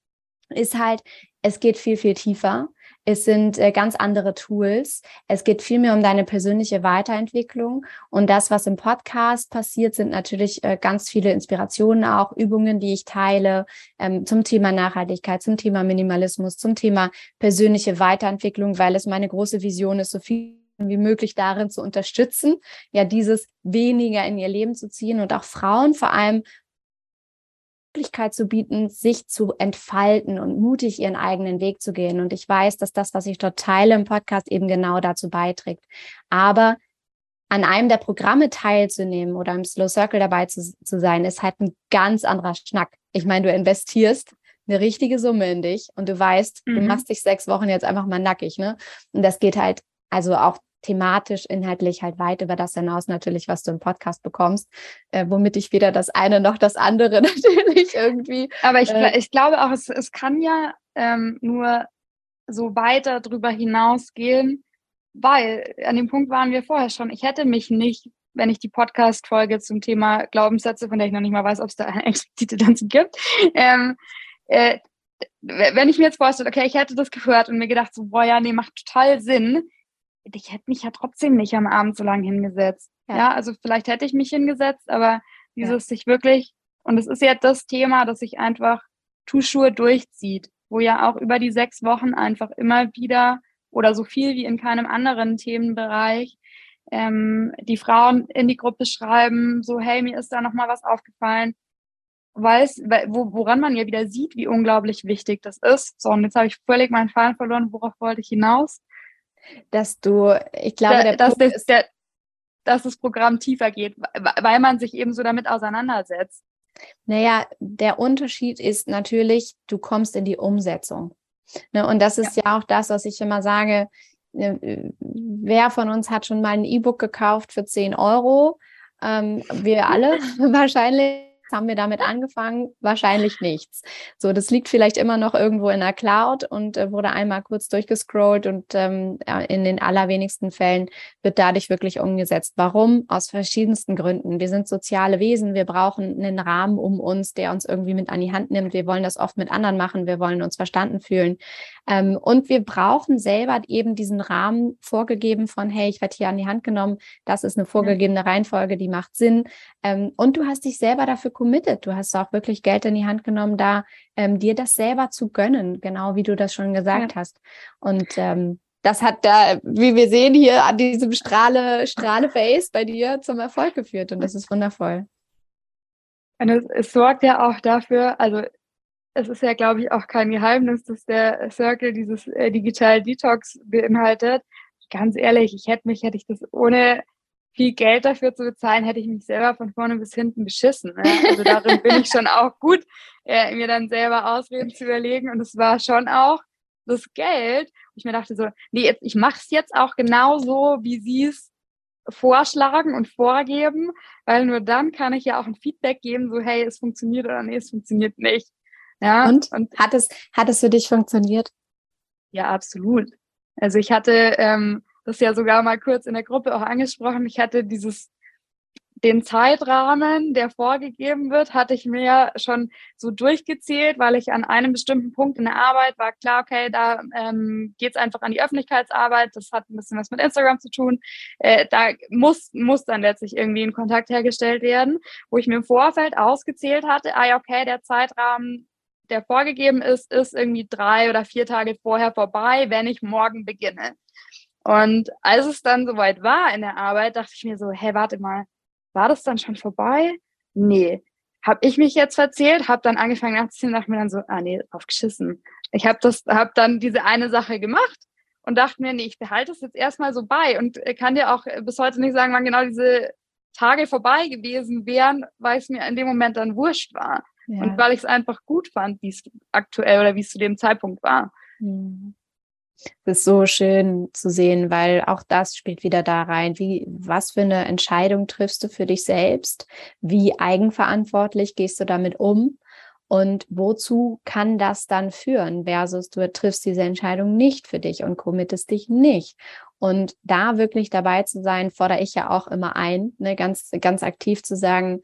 ist halt, es geht viel, viel tiefer. Es sind äh, ganz andere Tools. Es geht viel mehr um deine persönliche Weiterentwicklung. Und das, was im Podcast passiert, sind natürlich äh, ganz viele Inspirationen, auch Übungen, die ich teile ähm, zum Thema Nachhaltigkeit, zum Thema Minimalismus, zum Thema persönliche Weiterentwicklung, weil es meine große Vision ist, so viel wie möglich darin zu unterstützen, ja, dieses weniger in ihr Leben zu ziehen und auch Frauen vor allem Möglichkeit zu bieten, sich zu entfalten und mutig ihren eigenen Weg zu gehen. Und ich weiß, dass das, was ich dort teile im Podcast, eben genau dazu beiträgt. Aber an einem der Programme teilzunehmen oder im Slow Circle dabei zu, zu sein, ist halt ein ganz anderer Schnack. Ich meine, du investierst eine richtige Summe in dich und du weißt, mhm. du machst dich sechs Wochen jetzt einfach mal nackig, ne? Und das geht halt also auch thematisch, inhaltlich halt weit über das hinaus natürlich, was du im Podcast bekommst, äh, womit ich weder das eine noch das andere natürlich irgendwie. Aber ich, äh, ich glaube auch, es, es kann ja ähm, nur so weiter drüber hinausgehen, weil an dem Punkt waren wir vorher schon. Ich hätte mich nicht, wenn ich die Podcast-Folge zum Thema Glaubenssätze, von der ich noch nicht mal weiß, ob es da eine explizite dazu gibt, ähm, äh, wenn ich mir jetzt vorstelle, okay, ich hätte das gehört und mir gedacht, so, boah, ja, nee, macht total Sinn, ich hätte mich ja trotzdem nicht am Abend so lange hingesetzt. Ja. ja. also vielleicht hätte ich mich hingesetzt, aber dieses ja. sich wirklich, und es ist ja das Thema, dass sich einfach Tuschuhe durchzieht, wo ja auch über die sechs Wochen einfach immer wieder oder so viel wie in keinem anderen Themenbereich ähm, die Frauen in die Gruppe schreiben, so hey, mir ist da nochmal was aufgefallen, weiß, wo, woran man ja wieder sieht, wie unglaublich wichtig das ist. So, und jetzt habe ich völlig meinen Faden verloren, worauf wollte ich hinaus? Dass du, ich glaube, der dass, das, der, dass das Programm tiefer geht, weil man sich eben so damit auseinandersetzt. Naja, der Unterschied ist natürlich, du kommst in die Umsetzung. Ne? Und das ist ja. ja auch das, was ich immer sage. Ne, wer von uns hat schon mal ein E-Book gekauft für 10 Euro? Ähm, wir alle wahrscheinlich haben wir damit angefangen? Wahrscheinlich nichts. So, das liegt vielleicht immer noch irgendwo in der Cloud und äh, wurde einmal kurz durchgescrollt und ähm, in den allerwenigsten Fällen wird dadurch wirklich umgesetzt. Warum? Aus verschiedensten Gründen. Wir sind soziale Wesen. Wir brauchen einen Rahmen um uns, der uns irgendwie mit an die Hand nimmt. Wir wollen das oft mit anderen machen. Wir wollen uns verstanden fühlen. Ähm, und wir brauchen selber eben diesen Rahmen vorgegeben von, hey, ich werde hier an die Hand genommen. Das ist eine vorgegebene Reihenfolge, die macht Sinn. Ähm, und du hast dich selber dafür committed. Du hast auch wirklich Geld in die Hand genommen, da ähm, dir das selber zu gönnen, genau wie du das schon gesagt ja. hast. Und ähm, das hat da, wie wir sehen hier an diesem Strahle, Strahle Face bei dir zum Erfolg geführt und das ist wundervoll. Und es, es sorgt ja auch dafür, also es ist ja, glaube ich, auch kein Geheimnis, dass der Circle dieses äh, Digital Detox beinhaltet. Ganz ehrlich, ich hätte mich, hätte ich das ohne viel Geld dafür zu bezahlen, hätte ich mich selber von vorne bis hinten beschissen. Ne? Also darin bin ich schon auch gut, äh, mir dann selber Ausreden zu überlegen. Und es war schon auch das Geld. Ich mir dachte so, nee, ich mache es jetzt auch genauso, wie sie es vorschlagen und vorgeben, weil nur dann kann ich ja auch ein Feedback geben, so hey, es funktioniert oder nee, es funktioniert nicht. Ja, und, und hat es hat es für dich funktioniert? Ja, absolut. Also ich hatte ähm, das ja sogar mal kurz in der Gruppe auch angesprochen. Ich hatte dieses den Zeitrahmen, der vorgegeben wird, hatte ich mir schon so durchgezählt, weil ich an einem bestimmten Punkt in der Arbeit war klar, okay, da ähm, geht es einfach an die Öffentlichkeitsarbeit, das hat ein bisschen was mit Instagram zu tun. Äh, da muss, muss dann letztlich irgendwie ein Kontakt hergestellt werden, wo ich mir im Vorfeld ausgezählt hatte, ah ja, okay, der Zeitrahmen, der vorgegeben ist, ist irgendwie drei oder vier Tage vorher vorbei, wenn ich morgen beginne. Und als es dann soweit war in der Arbeit, dachte ich mir so, hey, warte mal, war das dann schon vorbei? Nee. Hab ich mich jetzt verzählt, hab dann angefangen nachzuziehen, dachte mir dann so, ah nee, aufgeschissen. Ich habe das, hab dann diese eine Sache gemacht und dachte mir, nee, ich behalte es jetzt erstmal so bei und kann dir auch bis heute nicht sagen, wann genau diese Tage vorbei gewesen wären, weil es mir in dem Moment dann wurscht war. Ja. Und weil ich es einfach gut fand, wie es aktuell oder wie es zu dem Zeitpunkt war. Mhm. Das ist so schön zu sehen, weil auch das spielt wieder da rein. Wie, was für eine Entscheidung triffst du für dich selbst? Wie eigenverantwortlich gehst du damit um? Und wozu kann das dann führen? Versus du triffst diese Entscheidung nicht für dich und committest dich nicht. Und da wirklich dabei zu sein, fordere ich ja auch immer ein, ne, ganz, ganz aktiv zu sagen,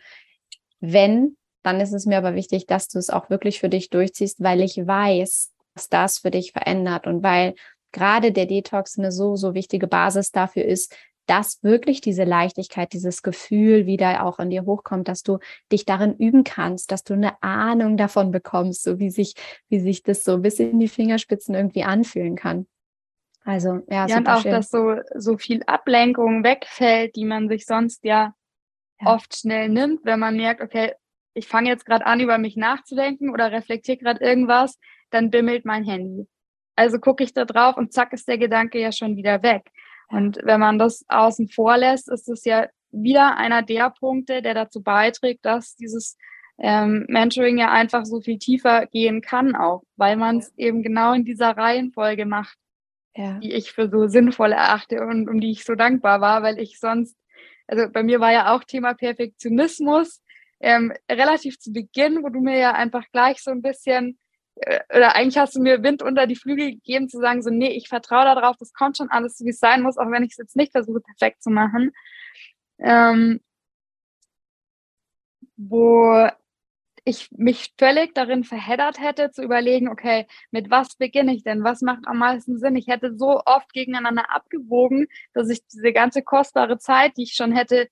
wenn, dann ist es mir aber wichtig, dass du es auch wirklich für dich durchziehst, weil ich weiß, das für dich verändert und weil gerade der Detox eine so, so wichtige Basis dafür ist, dass wirklich diese Leichtigkeit, dieses Gefühl wieder auch in dir hochkommt, dass du dich darin üben kannst, dass du eine Ahnung davon bekommst, so wie sich, wie sich das so bis in die Fingerspitzen irgendwie anfühlen kann. Also, ja, ja und auch, schön. dass so, so viel Ablenkung wegfällt, die man sich sonst ja, ja. oft schnell nimmt, wenn man merkt, okay, ich fange jetzt gerade an, über mich nachzudenken oder reflektiere gerade irgendwas, dann bimmelt mein Handy. Also gucke ich da drauf und zack ist der Gedanke ja schon wieder weg. Und wenn man das außen vor lässt, ist es ja wieder einer der Punkte, der dazu beiträgt, dass dieses ähm, Mentoring ja einfach so viel tiefer gehen kann auch, weil man es eben genau in dieser Reihenfolge macht, ja. die ich für so sinnvoll erachte und um die ich so dankbar war, weil ich sonst, also bei mir war ja auch Thema Perfektionismus ähm, relativ zu Beginn, wo du mir ja einfach gleich so ein bisschen oder eigentlich hast du mir Wind unter die Flügel gegeben, zu sagen, so, nee, ich vertraue darauf, das kommt schon alles wie es sein muss, auch wenn ich es jetzt nicht versuche, perfekt zu machen. Ähm, wo ich mich völlig darin verheddert hätte, zu überlegen, okay, mit was beginne ich denn? Was macht am meisten Sinn? Ich hätte so oft gegeneinander abgewogen, dass ich diese ganze kostbare Zeit, die ich schon hätte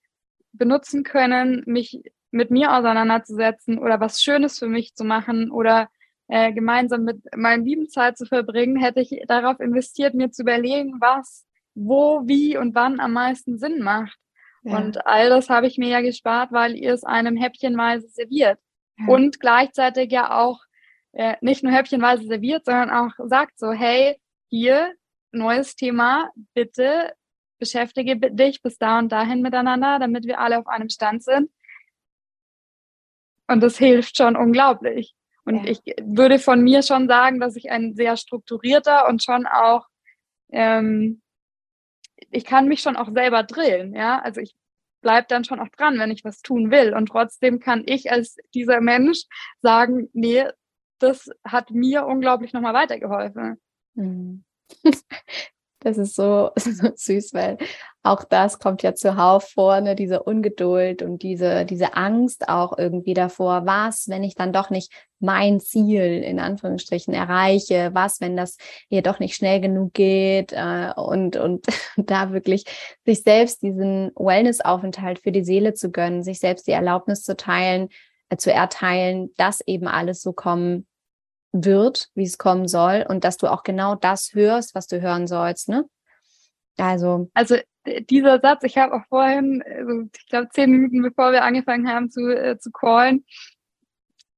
benutzen können, mich mit mir auseinanderzusetzen oder was Schönes für mich zu machen oder äh, gemeinsam mit meinem lieben Zeit zu verbringen, hätte ich darauf investiert, mir zu überlegen, was, wo, wie und wann am meisten Sinn macht. Ja. Und all das habe ich mir ja gespart, weil ihr es einem häppchenweise serviert. Ja. Und gleichzeitig ja auch äh, nicht nur häppchenweise serviert, sondern auch sagt so, hey, hier, neues Thema, bitte beschäftige dich bis da und dahin miteinander, damit wir alle auf einem Stand sind. Und das hilft schon unglaublich. Und ja. ich würde von mir schon sagen, dass ich ein sehr strukturierter und schon auch, ähm, ich kann mich schon auch selber drillen, ja. Also ich bleibe dann schon auch dran, wenn ich was tun will. Und trotzdem kann ich als dieser Mensch sagen, nee, das hat mir unglaublich nochmal weitergeholfen. Mhm. Das ist so, so, süß, weil auch das kommt ja zuhauf vor, ne? diese Ungeduld und diese, diese Angst auch irgendwie davor, was, wenn ich dann doch nicht mein Ziel in Anführungsstrichen erreiche, was, wenn das hier doch nicht schnell genug geht äh, und, und da wirklich sich selbst diesen Wellness-Aufenthalt für die Seele zu gönnen, sich selbst die Erlaubnis zu teilen, äh, zu erteilen, dass eben alles so kommen wird, wie es kommen soll und dass du auch genau das hörst, was du hören sollst, ne? Also, also dieser Satz, ich habe auch vorhin, also ich glaube zehn Minuten bevor wir angefangen haben zu, äh, zu callen,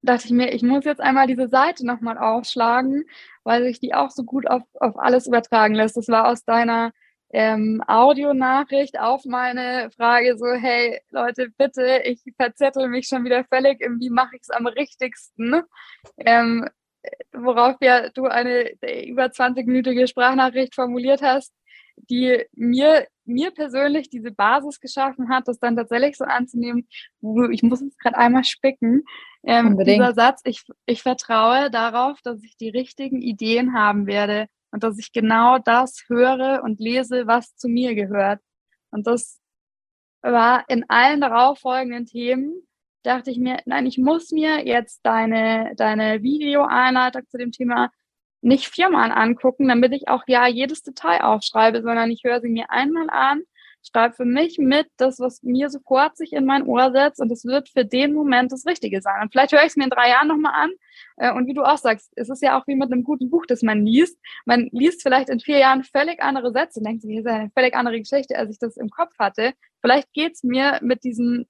dachte ich mir, ich muss jetzt einmal diese Seite nochmal aufschlagen, weil sich die auch so gut auf, auf alles übertragen lässt. Das war aus deiner ähm, Audionachricht auf meine Frage so, hey Leute, bitte, ich verzettel mich schon wieder völlig, wie mache ich es am richtigsten? Ähm, worauf ja du eine über 20-minütige Sprachnachricht formuliert hast, die mir, mir persönlich diese Basis geschaffen hat, das dann tatsächlich so anzunehmen, ich muss es gerade einmal spicken. Ähm, dieser Satz, ich, ich vertraue darauf, dass ich die richtigen Ideen haben werde und dass ich genau das höre und lese, was zu mir gehört. Und das war in allen darauffolgenden Themen, dachte ich mir, nein, ich muss mir jetzt deine, deine Videoeinleitung zu dem Thema nicht viermal angucken, damit ich auch ja jedes Detail aufschreibe, sondern ich höre sie mir einmal an, schreibe für mich mit das, was mir sofort sich in mein Ohr setzt und es wird für den Moment das Richtige sein. Und vielleicht höre ich es mir in drei Jahren nochmal an. Äh, und wie du auch sagst, es ist ja auch wie mit einem guten Buch, das man liest. Man liest vielleicht in vier Jahren völlig andere Sätze und denkt sich, das ist eine völlig andere Geschichte, als ich das im Kopf hatte. Vielleicht geht es mir mit diesen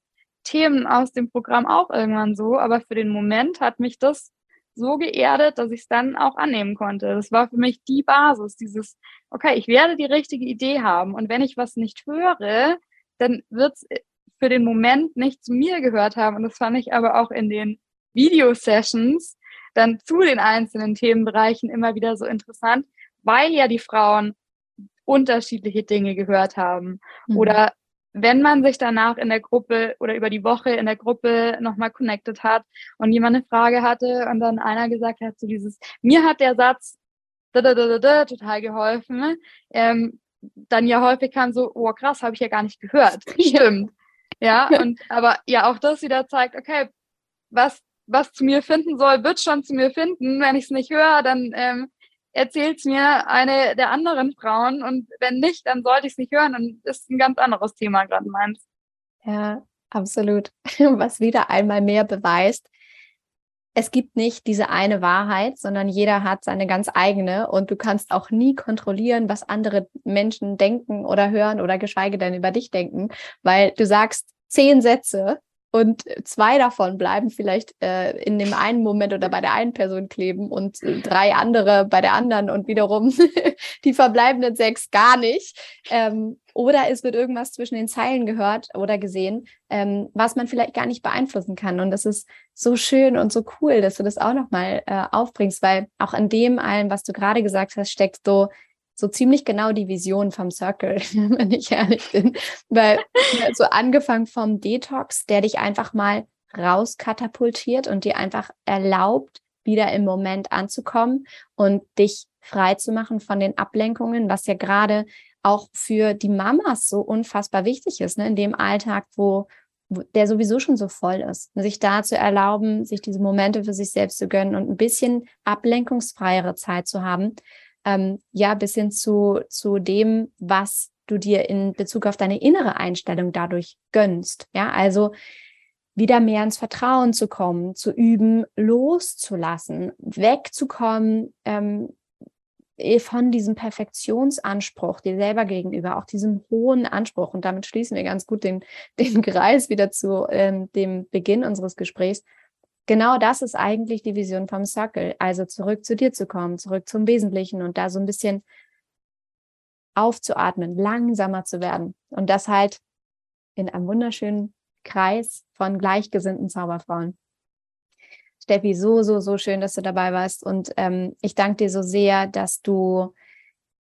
Themen aus dem Programm auch irgendwann so, aber für den Moment hat mich das so geerdet, dass ich es dann auch annehmen konnte. Das war für mich die Basis, dieses, okay, ich werde die richtige Idee haben und wenn ich was nicht höre, dann wird es für den Moment nicht zu mir gehört haben. Und das fand ich aber auch in den Video-Sessions dann zu den einzelnen Themenbereichen immer wieder so interessant, weil ja die Frauen unterschiedliche Dinge gehört haben mhm. oder wenn man sich danach in der Gruppe oder über die Woche in der Gruppe nochmal connected hat und jemand eine Frage hatte und dann einer gesagt hat, so dieses, mir hat der Satz da, da, da, da, total geholfen, ähm, dann ja häufig kam so, oh krass, habe ich ja gar nicht gehört. Stimmt. Ja, und aber ja auch das wieder zeigt, okay, was, was zu mir finden soll, wird schon zu mir finden. Wenn ich es nicht höre, dann ähm, erzählt es mir eine der anderen Frauen und wenn nicht, dann sollte ich es nicht hören und das ist ein ganz anderes Thema gerade meins. Ja, absolut. Was wieder einmal mehr beweist, es gibt nicht diese eine Wahrheit, sondern jeder hat seine ganz eigene und du kannst auch nie kontrollieren, was andere Menschen denken oder hören oder geschweige denn über dich denken, weil du sagst zehn Sätze und zwei davon bleiben vielleicht äh, in dem einen Moment oder bei der einen Person kleben und drei andere bei der anderen und wiederum die verbleibenden sechs gar nicht. Ähm, oder es wird irgendwas zwischen den Zeilen gehört oder gesehen, ähm, was man vielleicht gar nicht beeinflussen kann. Und das ist so schön und so cool, dass du das auch nochmal äh, aufbringst, weil auch an dem allen, was du gerade gesagt hast, steckt so so ziemlich genau die Vision vom Circle, wenn ich ehrlich bin. Weil so angefangen vom Detox, der dich einfach mal rauskatapultiert und dir einfach erlaubt, wieder im Moment anzukommen und dich frei zu machen von den Ablenkungen, was ja gerade auch für die Mamas so unfassbar wichtig ist, ne? in dem Alltag, wo, der sowieso schon so voll ist, sich da zu erlauben, sich diese Momente für sich selbst zu gönnen und ein bisschen ablenkungsfreiere Zeit zu haben, ähm, ja, bis hin zu, zu dem, was du dir in Bezug auf deine innere Einstellung dadurch gönnst. Ja, also wieder mehr ins Vertrauen zu kommen, zu üben, loszulassen, wegzukommen ähm, eh, von diesem Perfektionsanspruch dir selber gegenüber, auch diesem hohen Anspruch. Und damit schließen wir ganz gut den, den Kreis wieder zu ähm, dem Beginn unseres Gesprächs genau das ist eigentlich die Vision vom Circle. Also zurück zu dir zu kommen, zurück zum Wesentlichen und da so ein bisschen aufzuatmen, langsamer zu werden. Und das halt in einem wunderschönen Kreis von gleichgesinnten Zauberfrauen. Steffi, so, so, so schön, dass du dabei warst. Und ähm, ich danke dir so sehr, dass du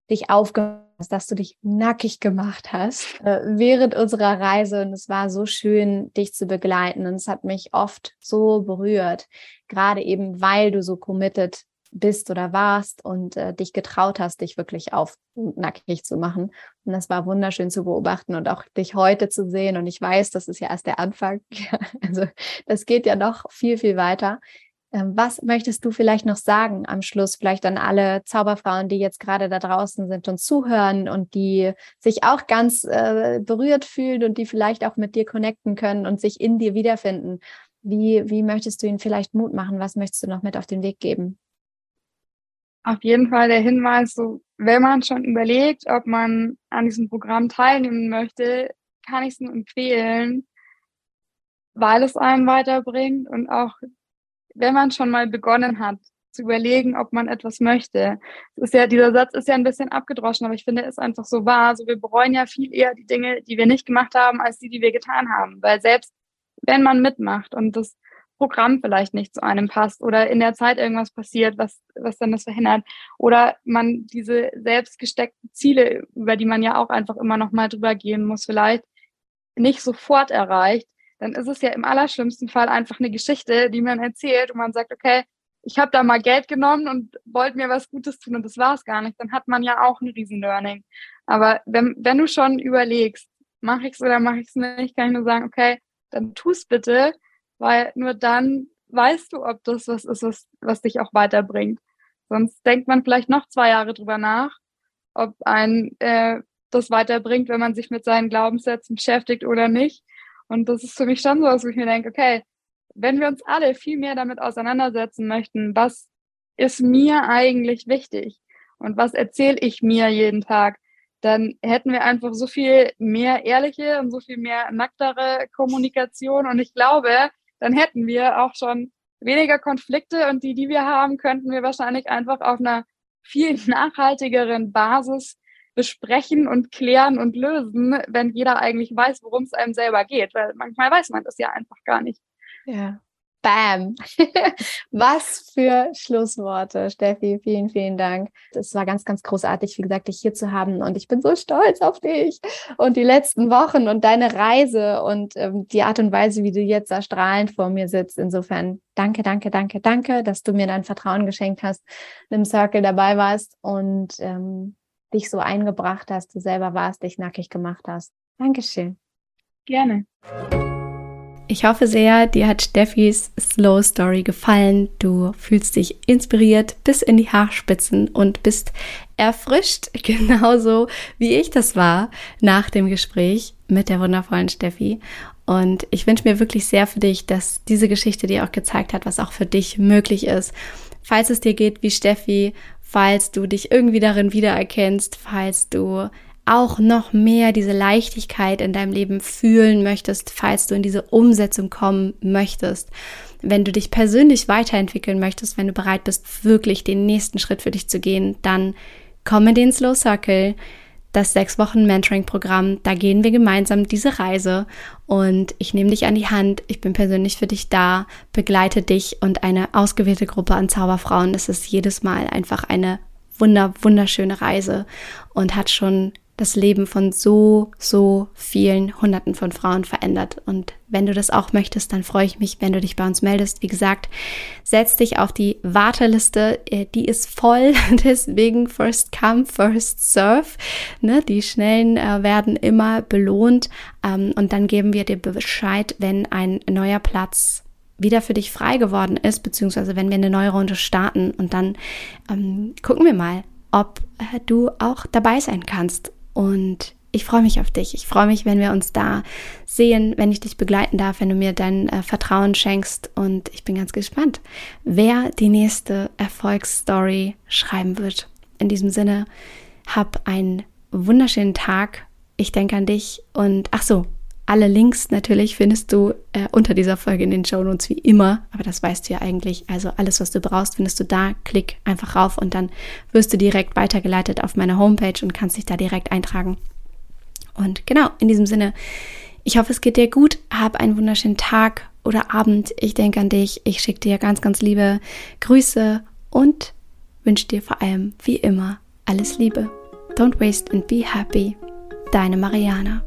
dich aufgemacht hast, dass du dich nackig gemacht hast äh, während unserer Reise. Und es war so schön, dich zu begleiten. Und es hat mich oft so berührt, gerade eben, weil du so committed bist oder warst und äh, dich getraut hast, dich wirklich auf nackig zu machen. Und das war wunderschön zu beobachten und auch dich heute zu sehen. Und ich weiß, das ist ja erst der Anfang. also das geht ja noch viel, viel weiter. Ähm, was möchtest du vielleicht noch sagen am Schluss, vielleicht an alle Zauberfrauen, die jetzt gerade da draußen sind und zuhören und die sich auch ganz äh, berührt fühlen und die vielleicht auch mit dir connecten können und sich in dir wiederfinden? Wie, wie möchtest du ihnen vielleicht Mut machen? Was möchtest du noch mit auf den Weg geben? Auf jeden Fall der Hinweis, so, wenn man schon überlegt, ob man an diesem Programm teilnehmen möchte, kann ich es nur empfehlen, weil es einen weiterbringt und auch wenn man schon mal begonnen hat, zu überlegen, ob man etwas möchte. Ist ja, dieser Satz ist ja ein bisschen abgedroschen, aber ich finde, ist einfach so wahr. So, wir bereuen ja viel eher die Dinge, die wir nicht gemacht haben, als die, die wir getan haben. Weil selbst wenn man mitmacht und das Programm vielleicht nicht zu einem passt oder in der Zeit irgendwas passiert, was, was dann das verhindert. Oder man diese selbst gesteckten Ziele, über die man ja auch einfach immer noch mal drüber gehen muss, vielleicht nicht sofort erreicht, dann ist es ja im allerschlimmsten Fall einfach eine Geschichte, die man erzählt und man sagt, okay, ich habe da mal Geld genommen und wollte mir was Gutes tun und das war es gar nicht. Dann hat man ja auch ein Riesen-Learning. Aber wenn, wenn du schon überlegst, mache ich es oder mache ich es nicht, kann ich nur sagen, okay, dann tu es bitte, weil nur dann weißt du, ob das was ist, was, was dich auch weiterbringt. Sonst denkt man vielleicht noch zwei Jahre drüber nach, ob ein äh, das weiterbringt, wenn man sich mit seinen Glaubenssätzen beschäftigt oder nicht. Und das ist für mich schon so, dass ich mir denke, okay, wenn wir uns alle viel mehr damit auseinandersetzen möchten, was ist mir eigentlich wichtig und was erzähle ich mir jeden Tag, dann hätten wir einfach so viel mehr ehrliche und so viel mehr nacktere Kommunikation. Und ich glaube, dann hätten wir auch schon weniger Konflikte und die, die wir haben, könnten wir wahrscheinlich einfach auf einer viel nachhaltigeren Basis besprechen und klären und lösen, wenn jeder eigentlich weiß, worum es einem selber geht. Weil manchmal weiß man das ja einfach gar nicht. Ja. Bam. Was für Schlussworte, Steffi. Vielen, vielen Dank. Es war ganz, ganz großartig, wie gesagt, dich hier zu haben. Und ich bin so stolz auf dich und die letzten Wochen und deine Reise und ähm, die Art und Weise, wie du jetzt da strahlend vor mir sitzt. Insofern danke, danke, danke, danke, dass du mir dein Vertrauen geschenkt hast, im Circle dabei warst und ähm, dich so eingebracht hast, du selber warst, dich nackig gemacht hast. Dankeschön. Gerne. Ich hoffe sehr, dir hat Steffis Slow Story gefallen. Du fühlst dich inspiriert bis in die Haarspitzen und bist erfrischt, genauso wie ich das war nach dem Gespräch mit der wundervollen Steffi. Und ich wünsche mir wirklich sehr für dich, dass diese Geschichte dir auch gezeigt hat, was auch für dich möglich ist. Falls es dir geht wie Steffi, falls du dich irgendwie darin wiedererkennst, falls du auch noch mehr diese Leichtigkeit in deinem Leben fühlen möchtest, falls du in diese Umsetzung kommen möchtest, wenn du dich persönlich weiterentwickeln möchtest, wenn du bereit bist, wirklich den nächsten Schritt für dich zu gehen, dann komm in den Slow Circle, das sechs Wochen Mentoring-Programm. Da gehen wir gemeinsam diese Reise und ich nehme dich an die Hand. Ich bin persönlich für dich da, begleite dich und eine ausgewählte Gruppe an Zauberfrauen. Das ist jedes Mal einfach eine wunder, wunderschöne Reise und hat schon das Leben von so, so vielen Hunderten von Frauen verändert. Und wenn du das auch möchtest, dann freue ich mich, wenn du dich bei uns meldest. Wie gesagt, setz dich auf die Warteliste. Äh, die ist voll, deswegen first come, first serve. Ne? Die Schnellen äh, werden immer belohnt. Ähm, und dann geben wir dir Bescheid, wenn ein neuer Platz wieder für dich frei geworden ist, beziehungsweise wenn wir eine neue Runde starten. Und dann ähm, gucken wir mal, ob äh, du auch dabei sein kannst. Und ich freue mich auf dich. Ich freue mich, wenn wir uns da sehen, wenn ich dich begleiten darf, wenn du mir dein äh, Vertrauen schenkst. Und ich bin ganz gespannt, wer die nächste Erfolgsstory schreiben wird. In diesem Sinne, hab einen wunderschönen Tag. Ich denke an dich und ach so, alle Links natürlich findest du äh, unter dieser Folge in den Show Notes wie immer, aber das weißt du ja eigentlich. Also alles, was du brauchst, findest du da. Klick einfach rauf und dann wirst du direkt weitergeleitet auf meine Homepage und kannst dich da direkt eintragen. Und genau, in diesem Sinne, ich hoffe, es geht dir gut. Hab einen wunderschönen Tag oder Abend. Ich denke an dich. Ich schicke dir ganz, ganz liebe Grüße und wünsche dir vor allem, wie immer, alles Liebe. Don't waste and be happy. Deine Mariana.